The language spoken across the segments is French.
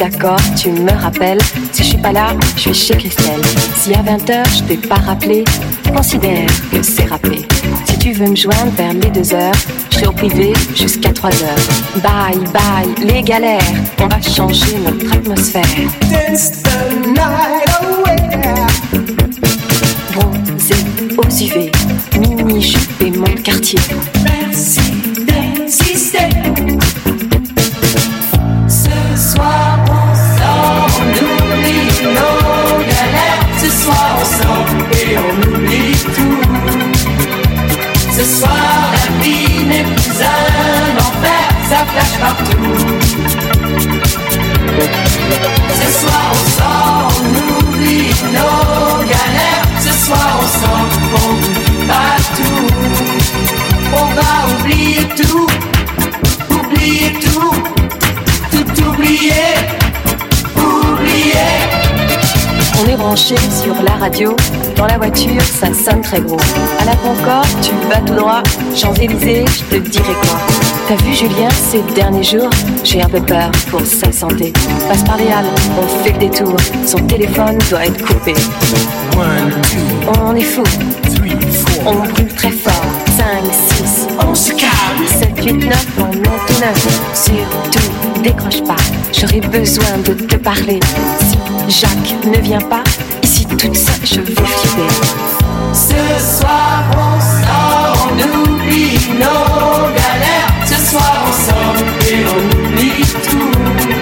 d'accord, tu me rappelles. Si je suis pas là, je suis chez Christelle. Si à 20h je t'ai pas rappelé, considère que c'est rappelé. Si tu veux me joindre vers les 2 heures, je suis au privé jusqu'à 3 h Bye bye, les galères, on va changer notre atmosphère. tout, tout oublier, On est branché sur la radio, dans la voiture ça sonne très gros. À la Concorde, tu vas tout droit, Champs-Élysées, je te dirai quoi. T'as vu Julien ces derniers jours J'ai un peu peur pour sa santé. Passe par les Halles, on fait le détour, son téléphone doit être coupé. on est fou, on brûle très fort, 5, 6, on se calme, 7, 8, 9, on surtout, décroche pas, j'aurai besoin de te parler. Si Jacques ne vient pas, ici toute seule, je vais flipper. Ce soir, on sort, on oublie nos galères. Ce soir, on sort et on oublie tout.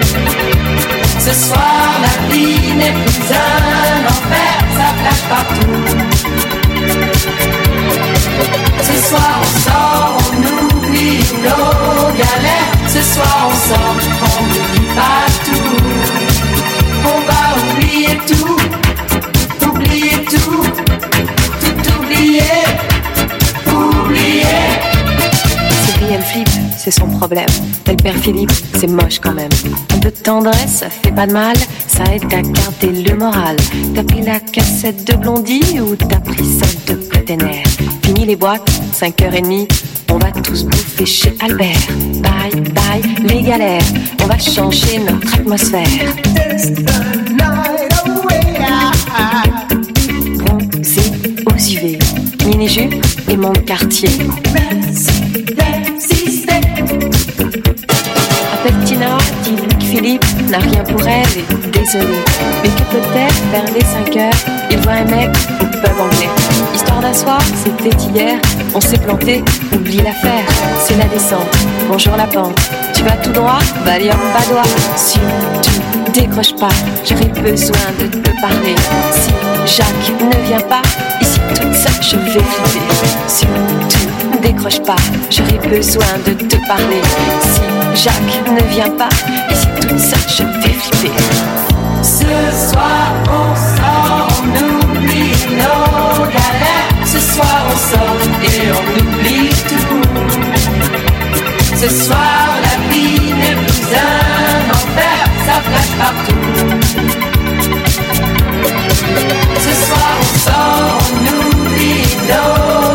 Ce soir, la vie n'est plus un enfer, ça flash partout. Ce soir, on sort, on oublie nos galères. Ce soir ensemble, on n'oublie pas tout. On va oublier tout, oublier tout, tout oublier, oublier. Sylvie, elle Flip c'est son problème. Tel père Philippe, c'est moche quand même. Un peu de tendresse, ça fait pas de mal, ça aide à garder le moral. T'as pris la cassette de Blondie ou t'as pris celle de Cotener Fini les boîtes, 5h30, on va tous bouffer chez Albert. Bye bye les galères. On va changer notre atmosphère. On the night et mon quartier. Philippe n'a rien pour elle et désolé. Mais que peut-être vers les 5 heures, il voit un mec au pub anglais. Histoire soir, c'était hier, on s'est planté, oublie l'affaire. C'est la descente, bonjour la pente. Tu vas tout droit, bas Badois. Si tu décroches pas, j'aurai besoin de te parler. Si Jacques ne vient pas, ici toute ça je vais flipper. Si tu décroche pas, j'aurais besoin de te parler. Si Jacques ne vient pas, et si tout ça je vais fais flipper. Ce soir on sort, on oublie nos galères. Ce soir on sort et on oublie tout. Ce soir la vie n'est plus un enfer, ça flash partout. Ce soir on sort, on oublie nos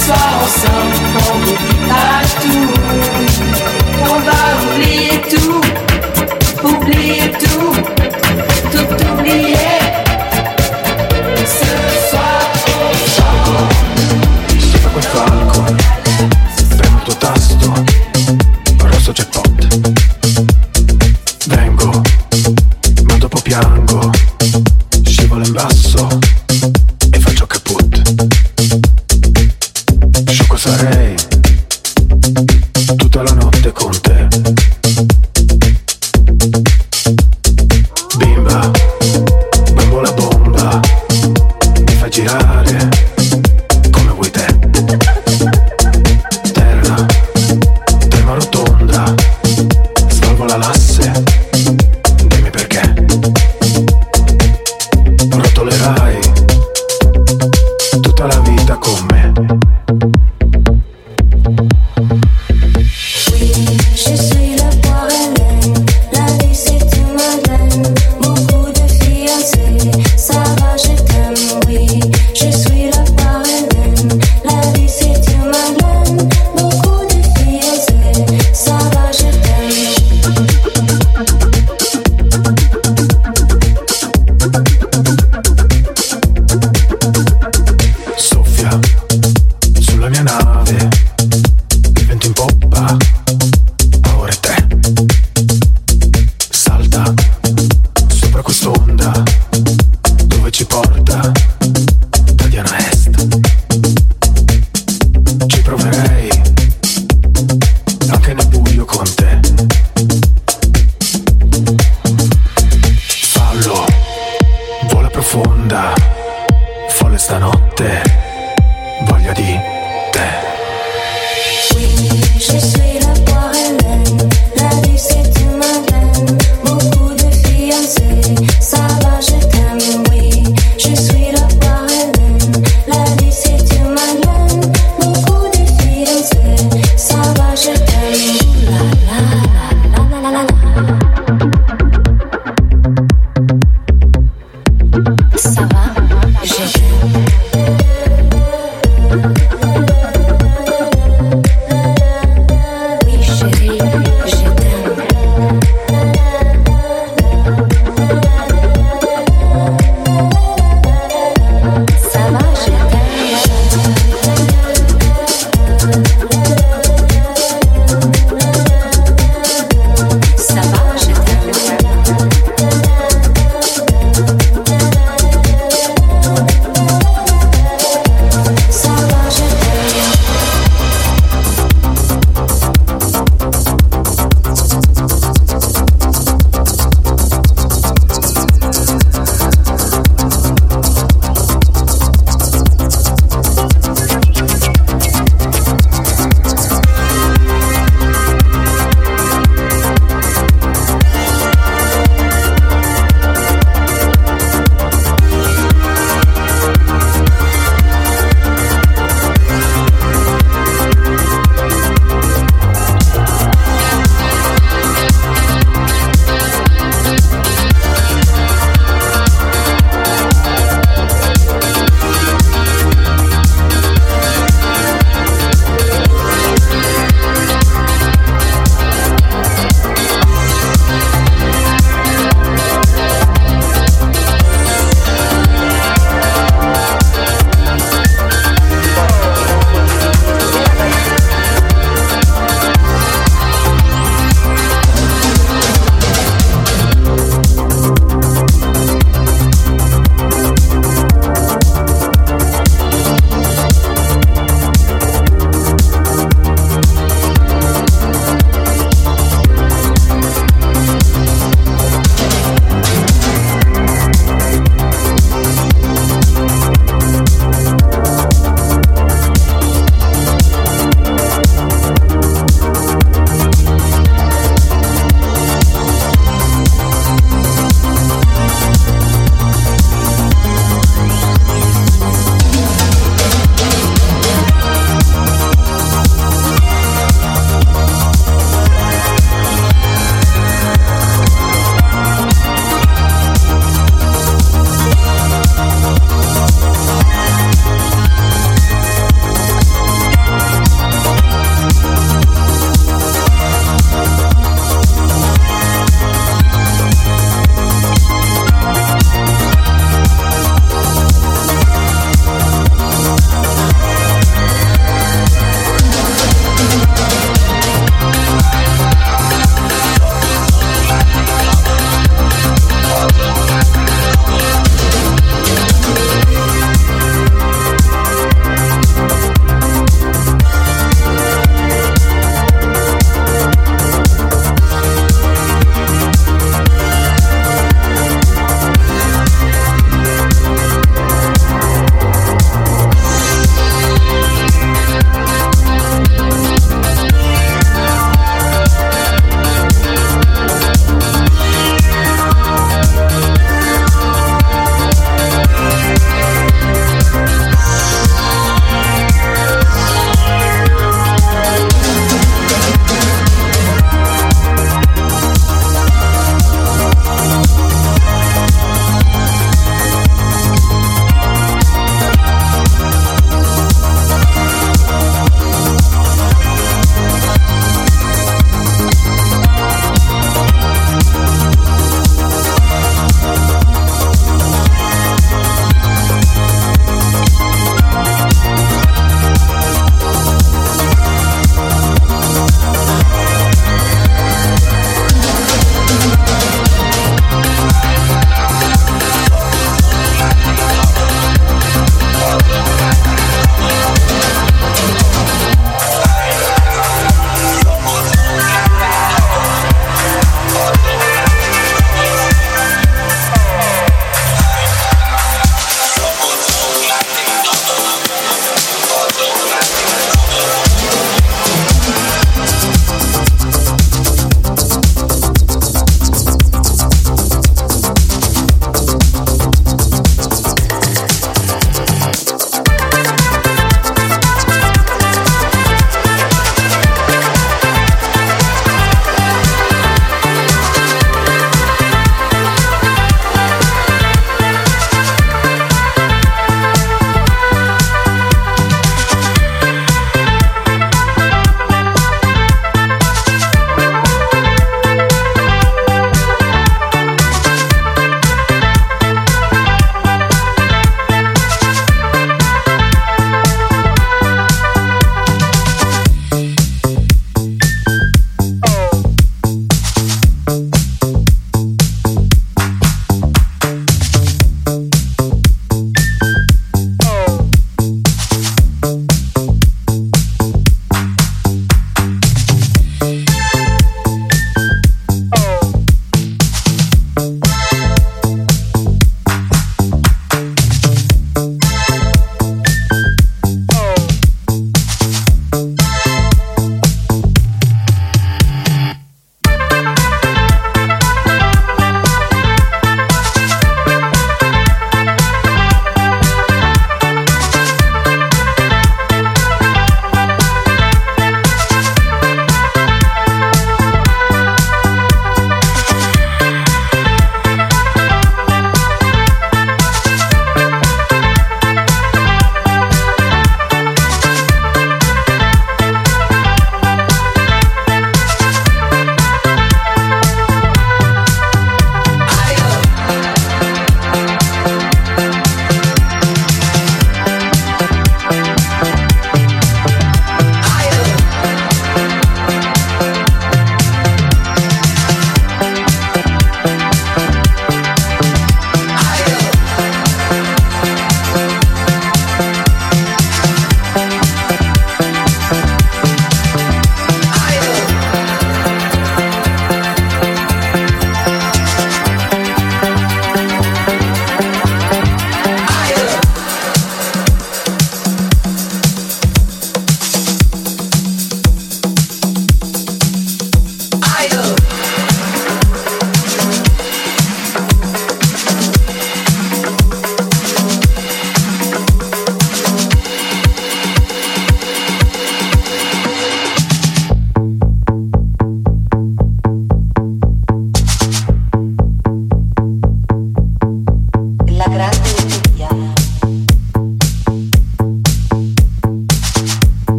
soir ensemble, on oublie pas tout. On va oublier tout, oublier tout.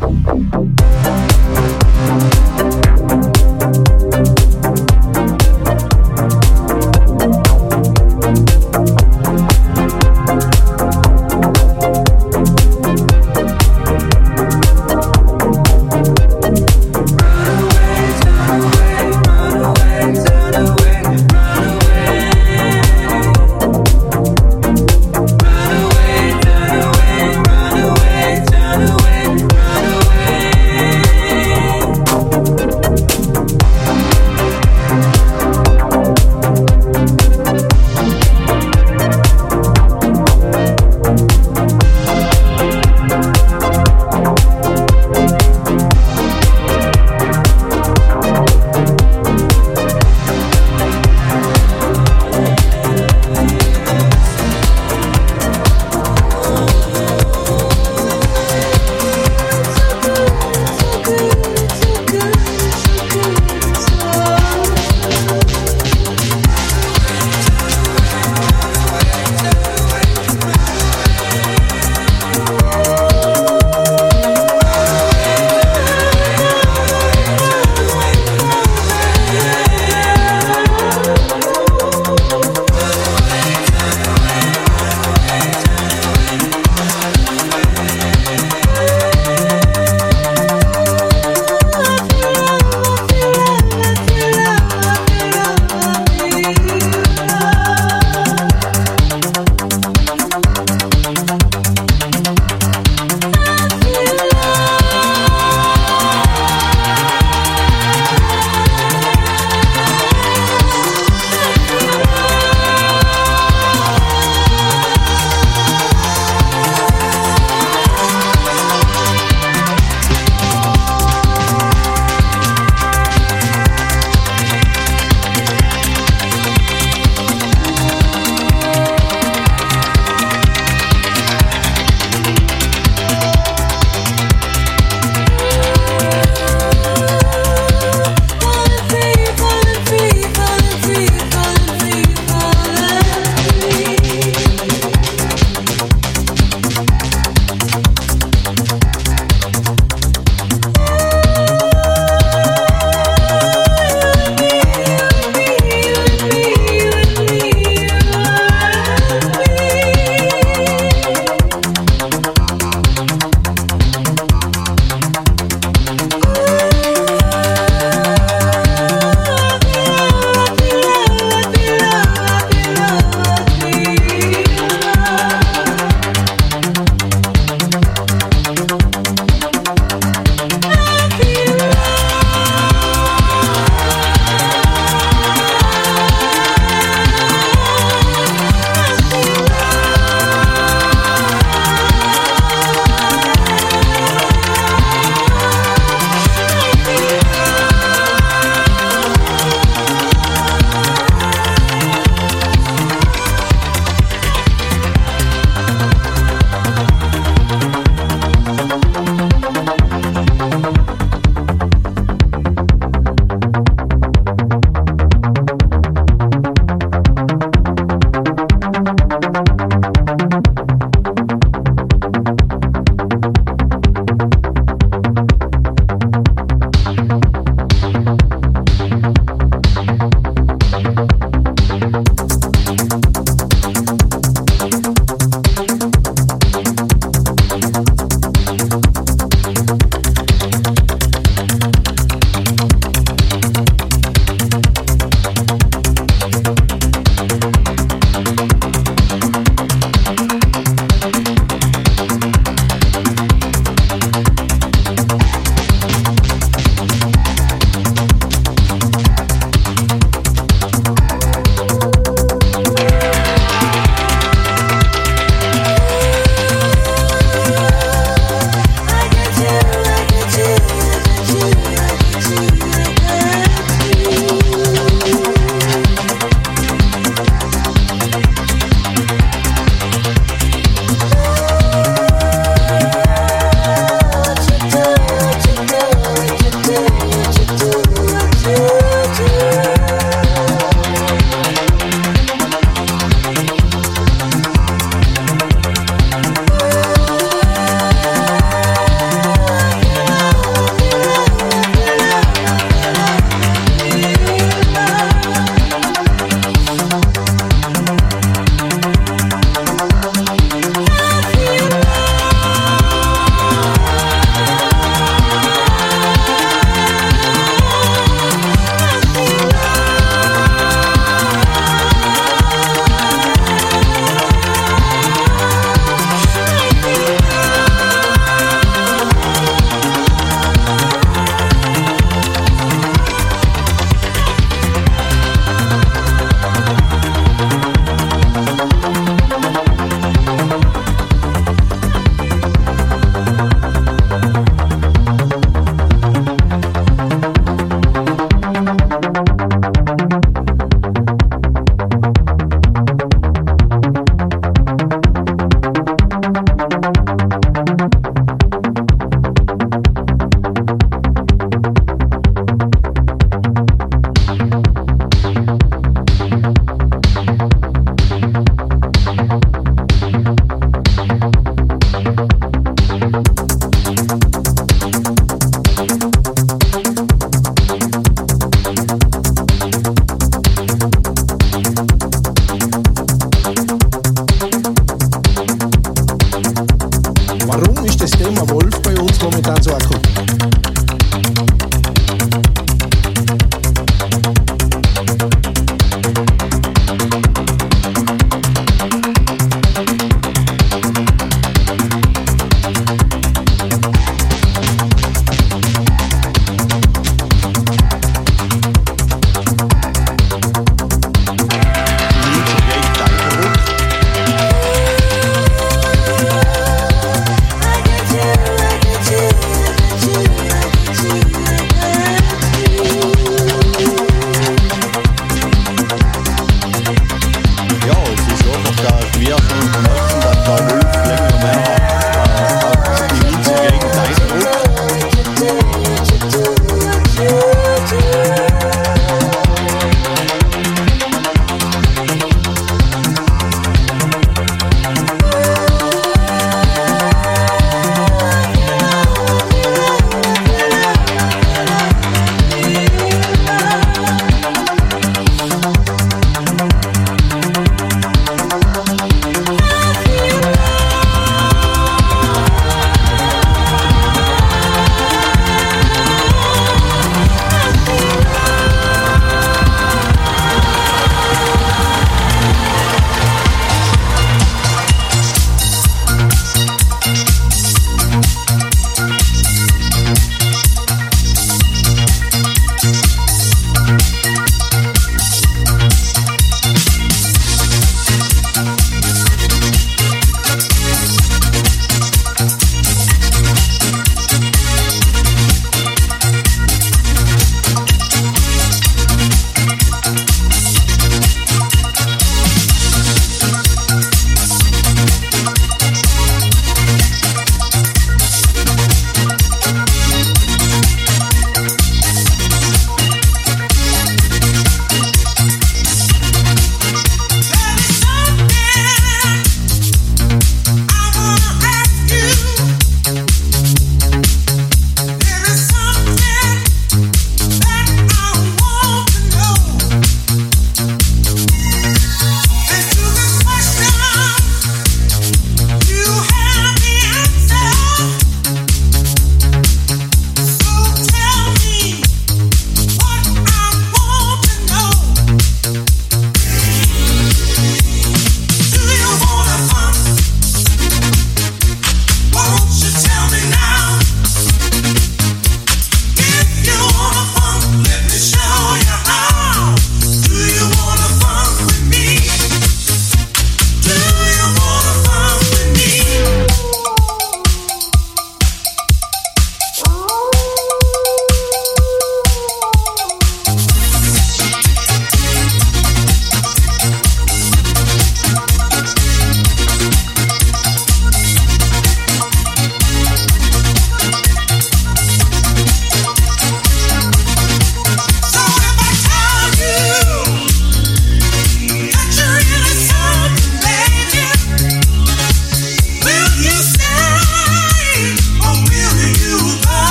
¡Gracias!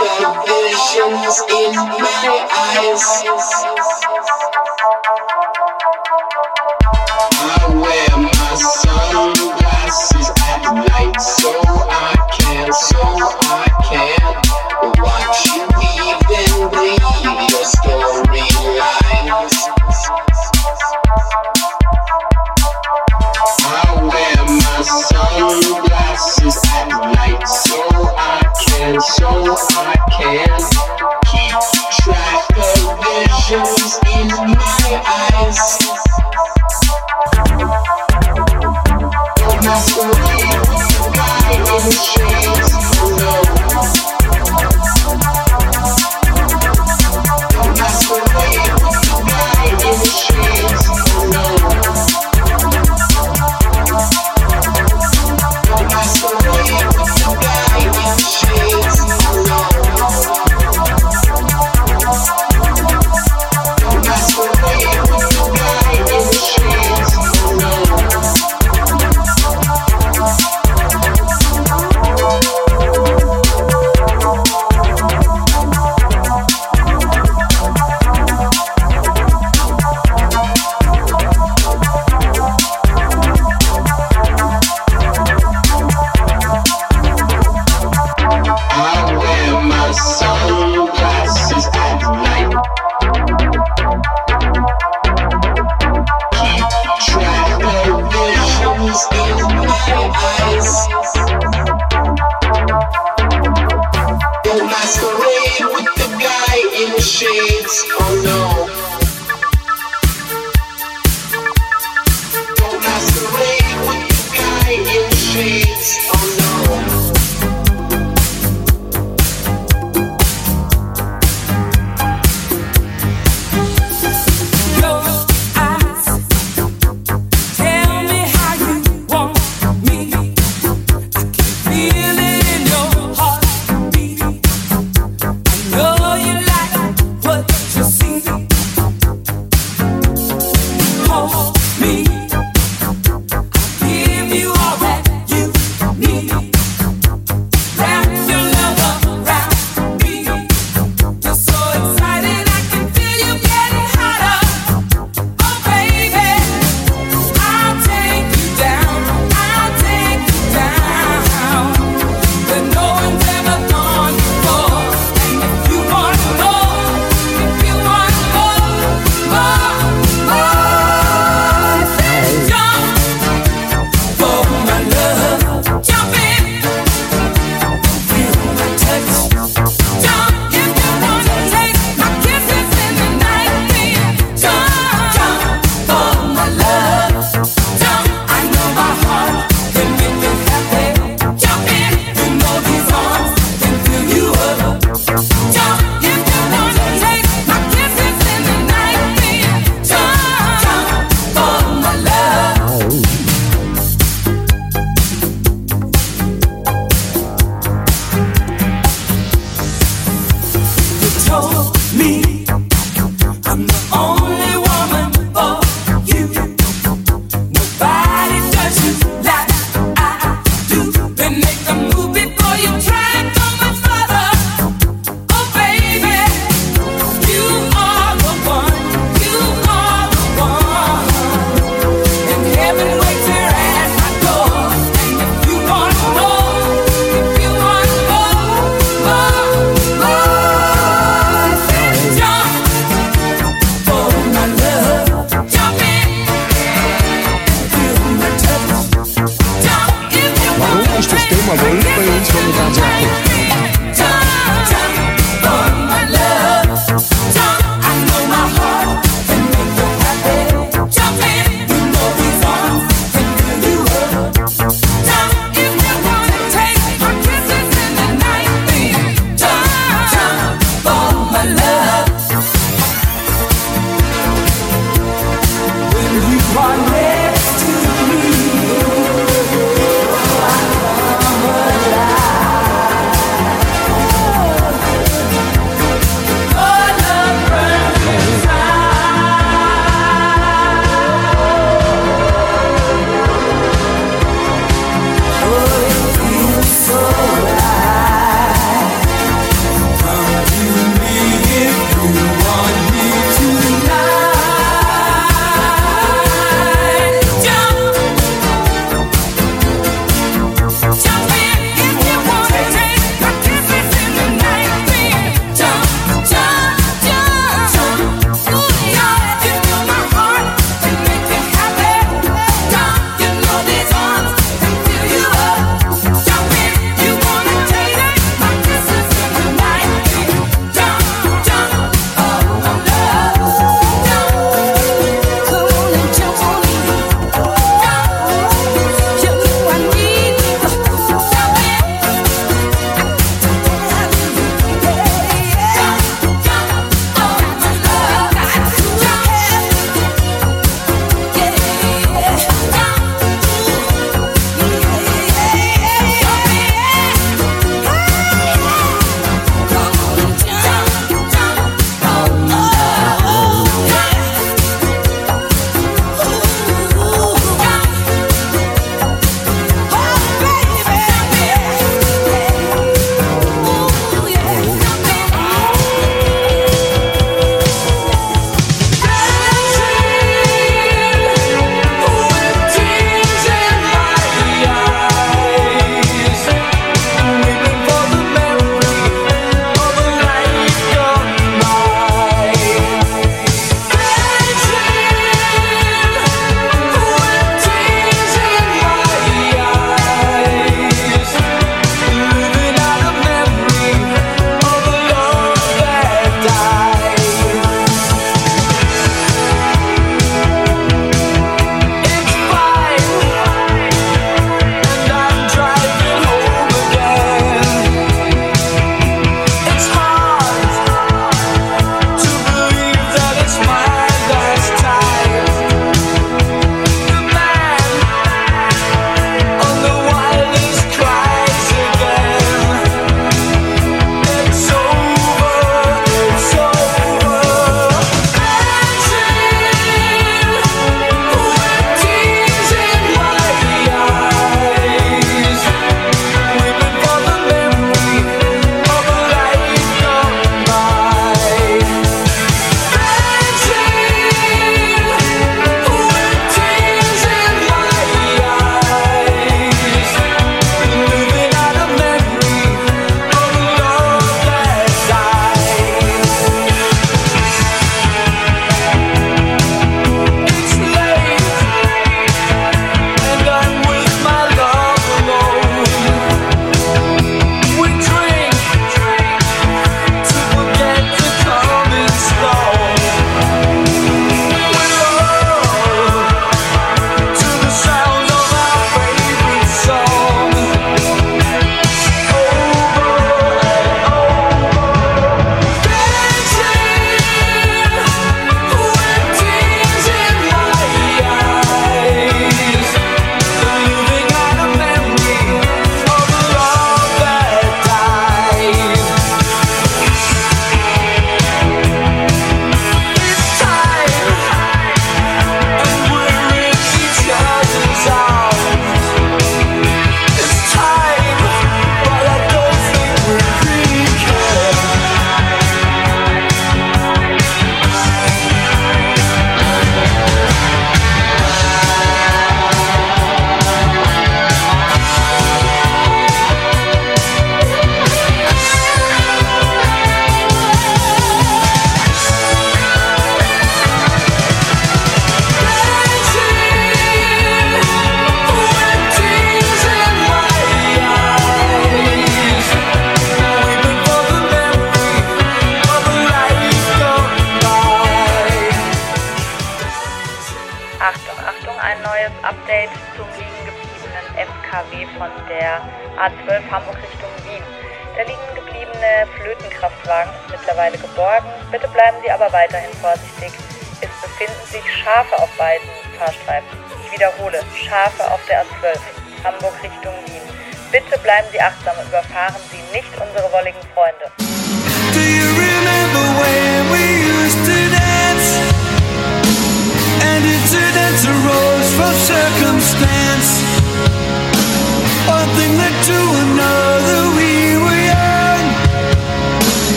the visions in my eyes. I wear my sunglasses at night so I can, so I can watch you even bleed your storylines. so I can keep track of visions in my eyes. Oh, my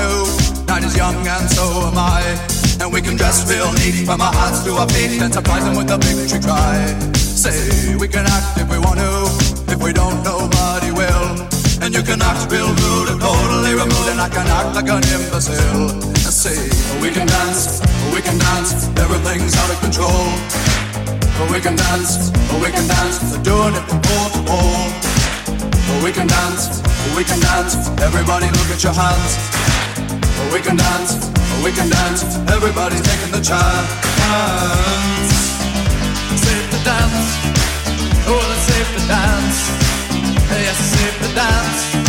do. Night is young and so am I. And we can dress real neat from our hearts to our feet and surprise them with a victory cry. Say, we can act if we want to. If we don't, nobody will. And you can act real rude and totally removed And I can act like an imbecile say, we can dance, we can dance Everything's out of control We can dance, we can dance They're doing it from pole to pole We can dance, we can dance Everybody look at your hands we can dance, we can dance. Everybody's taking the chance. Safe to dance. Oh, it's safe to dance. Yes, safe to dance.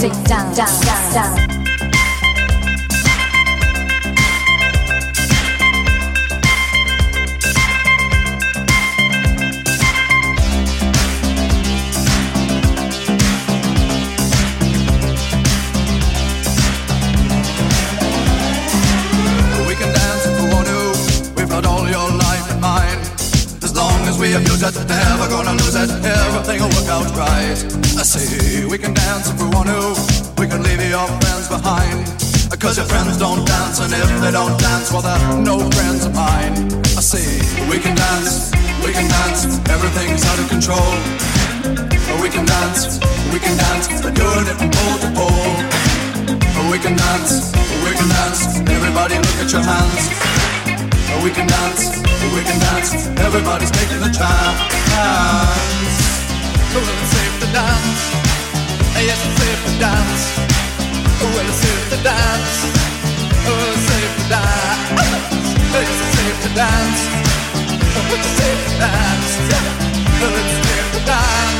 Sit down, down, down, down. lose it, never gonna lose it. Everything'll work out right. I see, we can dance if we want to. We can leave your friends behind. Cause your friends don't dance, and if they don't dance, well, they're no friends of mine. I see, we can dance, we can dance, everything's out of control. We can dance, we can dance, we're doing it from pole to pole. We can dance, we can dance, everybody look at your hands. We can dance we can dance. Everybody's taking a chance. Well, it's safe to dance. Yes, it's safe to dance. Well, it's safe to dance. Oh, it's safe to dance. Yes, it's safe to dance. Oh, it's safe to dance. Well, it's safe to dance. Oh,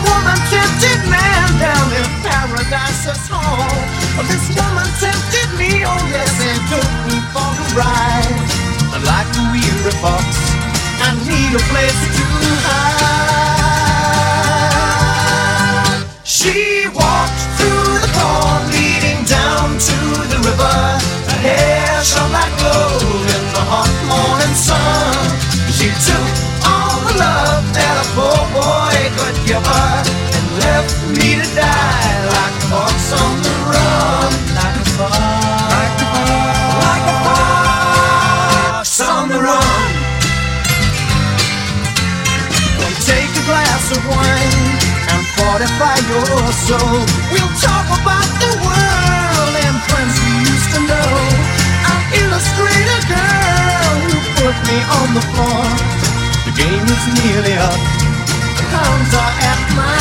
us home. This woman tempted me, oh yes, and took me for a ride. like a weary fox, I need a place to hide. She walked through the corn leading down to the river, her hair shone like gold in the hot morning sun. So We'll talk about the world and friends we used to know. I'll illustrate a girl who put me on the floor. The game is nearly up. The clowns are at my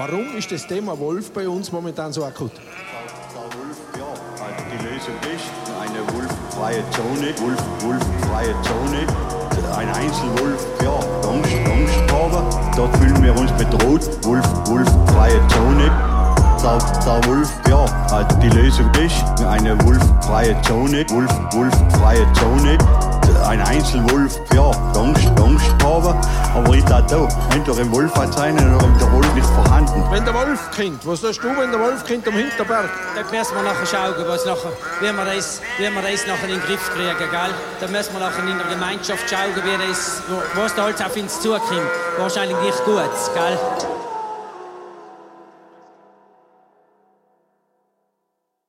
Warum ist das Thema Wolf bei uns momentan so akut? Der Wolf, ja, also die Lösung ist eine wolffreie Zone, Wolf, wolffreie Zone. Ein Einzelwolf, ja, Angst, Angst aber dort fühlen wir uns bedroht. Wolf, wolffreie Zone. Zau, zau, Wolf, ja, also die Lösung ist eine wolffreie Zone, Wolf, wolffreie Zone ein Einzelwolf, ja, Angst, Angst haben. Aber ich dachte auch, entweder ein Wolf hat sein oder der Wolf ist vorhanden. Wenn der Wolf kommt, was sagst du, wenn der Wolf kommt am Hinterberg? Da müssen wir nachher schauen, was nachher, wie wir das, wie wir das nachher in den Griff kriegen, gell? Da müssen wir nachher in der Gemeinschaft schauen, wie das, was da halt auf uns zukommt. Wahrscheinlich nicht gut, gell?